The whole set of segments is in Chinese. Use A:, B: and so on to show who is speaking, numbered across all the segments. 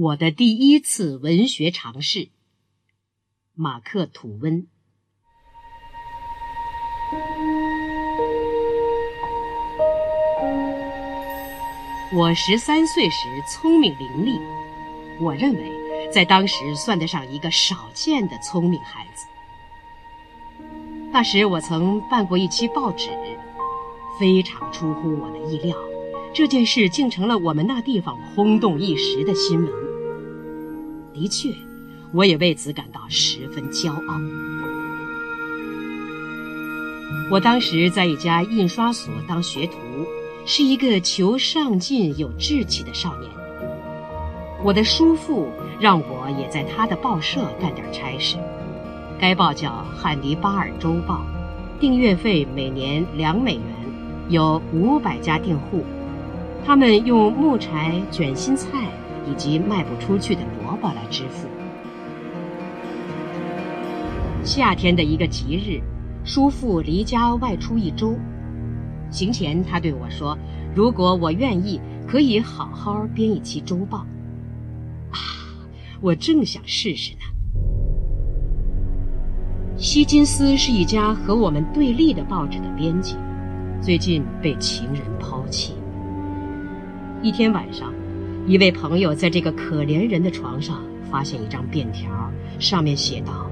A: 我的第一次文学尝试。马克·吐温。我十三岁时聪明伶俐，我认为在当时算得上一个少见的聪明孩子。那时我曾办过一期报纸，非常出乎我的意料，这件事竟成了我们那地方轰动一时的新闻。的确，我也为此感到十分骄傲。我当时在一家印刷所当学徒。是一个求上进、有志气的少年。我的叔父让我也在他的报社干点差事。该报叫《汉尼巴尔周报》，订阅费每年两美元，有五百家订户。他们用木柴卷心菜以及卖不出去的萝卜来支付。夏天的一个吉日，叔父离家外出一周。行前，他对我说：“如果我愿意，可以好好编一期周报。”啊，我正想试试呢。希金斯是一家和我们对立的报纸的编辑，最近被情人抛弃。一天晚上，一位朋友在这个可怜人的床上发现一张便条，上面写道：“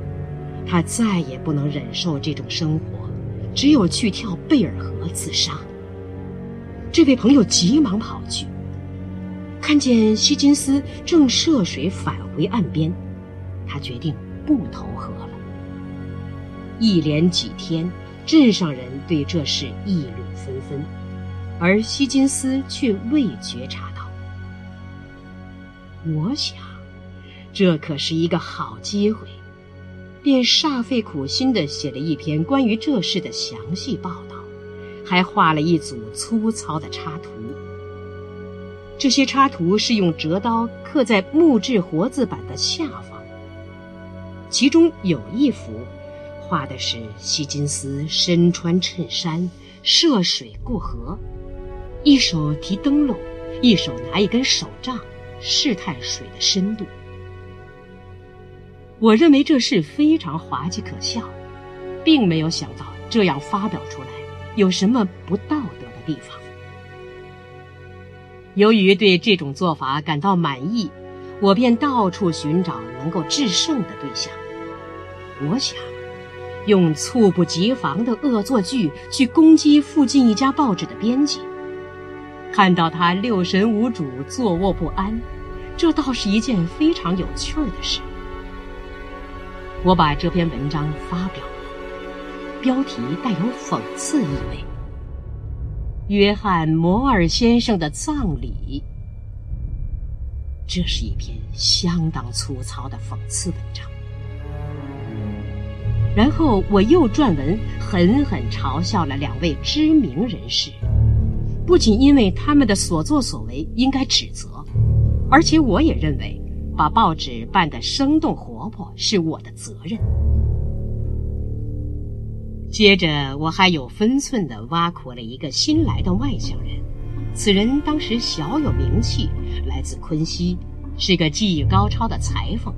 A: 他再也不能忍受这种生活。”只有去跳贝尔河自杀。这位朋友急忙跑去，看见希金斯正涉水返回岸边，他决定不投河了。一连几天，镇上人对这事议论纷纷，而希金斯却未觉察。我想，这可是一个好机会。便煞费苦心地写了一篇关于这事的详细报道，还画了一组粗糙的插图。这些插图是用折刀刻在木质活字板的下方。其中有一幅，画的是希金斯身穿衬衫涉水过河，一手提灯笼，一手拿一根手杖，试探水的深度。我认为这事非常滑稽可笑，并没有想到这样发表出来有什么不道德的地方。由于对这种做法感到满意，我便到处寻找能够制胜的对象。我想用猝不及防的恶作剧去攻击附近一家报纸的编辑，看到他六神无主、坐卧不安，这倒是一件非常有趣儿的事。我把这篇文章发表了，标题带有讽刺意味。约翰·摩尔先生的葬礼。这是一篇相当粗糙的讽刺文章。然后我又撰文，狠狠嘲笑了两位知名人士，不仅因为他们的所作所为应该指责，而且我也认为。把报纸办得生动活泼是我的责任。接着，我还有分寸地挖苦了一个新来的外乡人。此人当时小有名气，来自昆西，是个技艺高超的裁缝。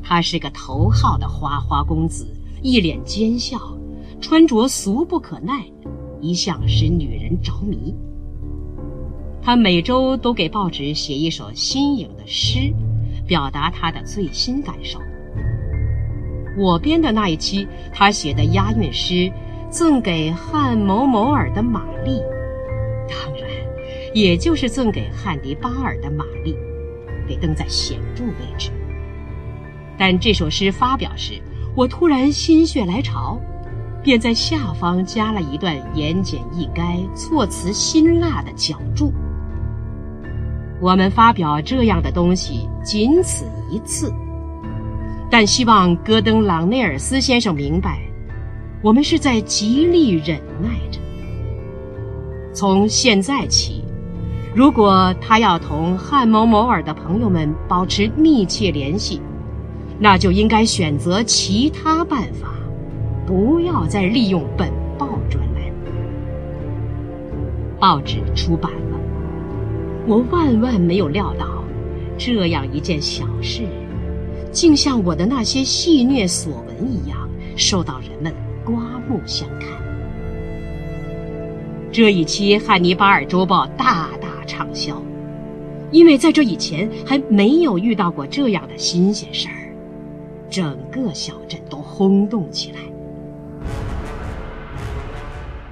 A: 他是个头号的花花公子，一脸奸笑，穿着俗不可耐，一向使女人着迷。他每周都给报纸写一首新颖的诗。表达他的最新感受。我编的那一期，他写的押韵诗，赠给汉某某尔的玛丽，当然，也就是赠给汉迪巴尔的玛丽，被登在显著位置。但这首诗发表时，我突然心血来潮，便在下方加了一段言简意赅、措辞辛辣的脚注。我们发表这样的东西仅此一次，但希望戈登·朗内尔斯先生明白，我们是在极力忍耐着。从现在起，如果他要同汉某某尔的朋友们保持密切联系，那就应该选择其他办法，不要再利用本报专栏。报纸出版了。我万万没有料到，这样一件小事，竟像我的那些戏谑所闻一样，受到人们刮目相看。这一期《汉尼拔尔周报》大大畅销，因为在这以前还没有遇到过这样的新鲜事儿，整个小镇都轰动起来。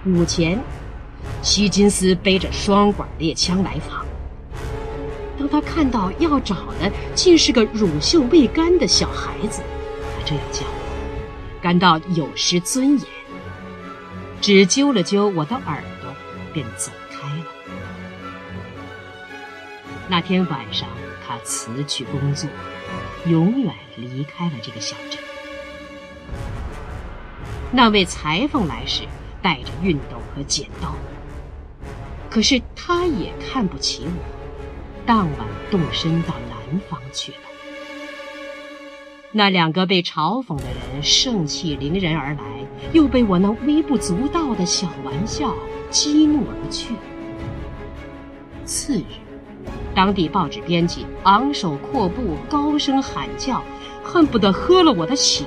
A: 午前，希金斯背着双管猎枪来访。当他看到要找的竟是个乳臭未干的小孩子，他这样叫我，感到有失尊严，只揪了揪我的耳朵，便走开了。那天晚上，他辞去工作，永远离开了这个小镇。那位裁缝来时。带着熨斗和剪刀，可是他也看不起我，当晚动身到南方去了。那两个被嘲讽的人盛气凌人而来，又被我那微不足道的小玩笑激怒而去。次日，当地报纸编辑昂首阔步，高声喊叫，恨不得喝了我的血。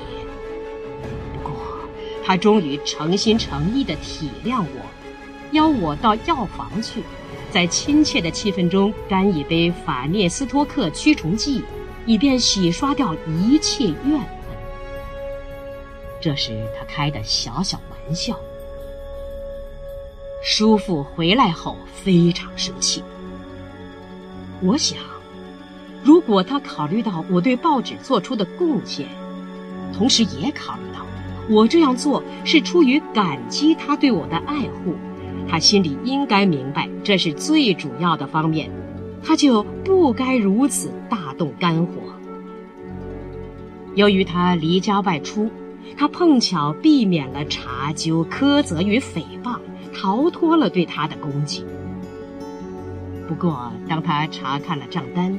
A: 他终于诚心诚意地体谅我，邀我到药房去，在亲切的气氛中干一杯法涅斯托克驱虫剂，以便洗刷掉一切怨恨。这是他开的小小玩笑。叔父回来后非常生气。我想，如果他考虑到我对报纸做出的贡献，同时也考虑到。我这样做是出于感激他对我的爱护，他心里应该明白这是最主要的方面，他就不该如此大动肝火。由于他离家外出，他碰巧避免了查究、苛责与诽谤，逃脱了对他的攻击。不过，当他查看了账单，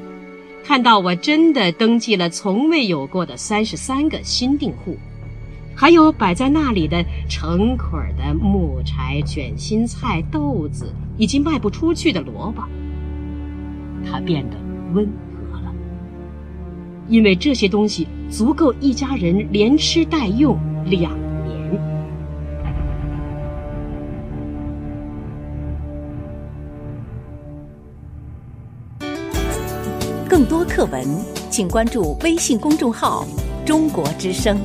A: 看到我真的登记了从未有过的三十三个新订户。还有摆在那里的成捆的木柴、卷心菜、豆子，以及卖不出去的萝卜，他变得温和了，因为这些东西足够一家人连吃带用两年。
B: 更多课文，请关注微信公众号“中国之声”。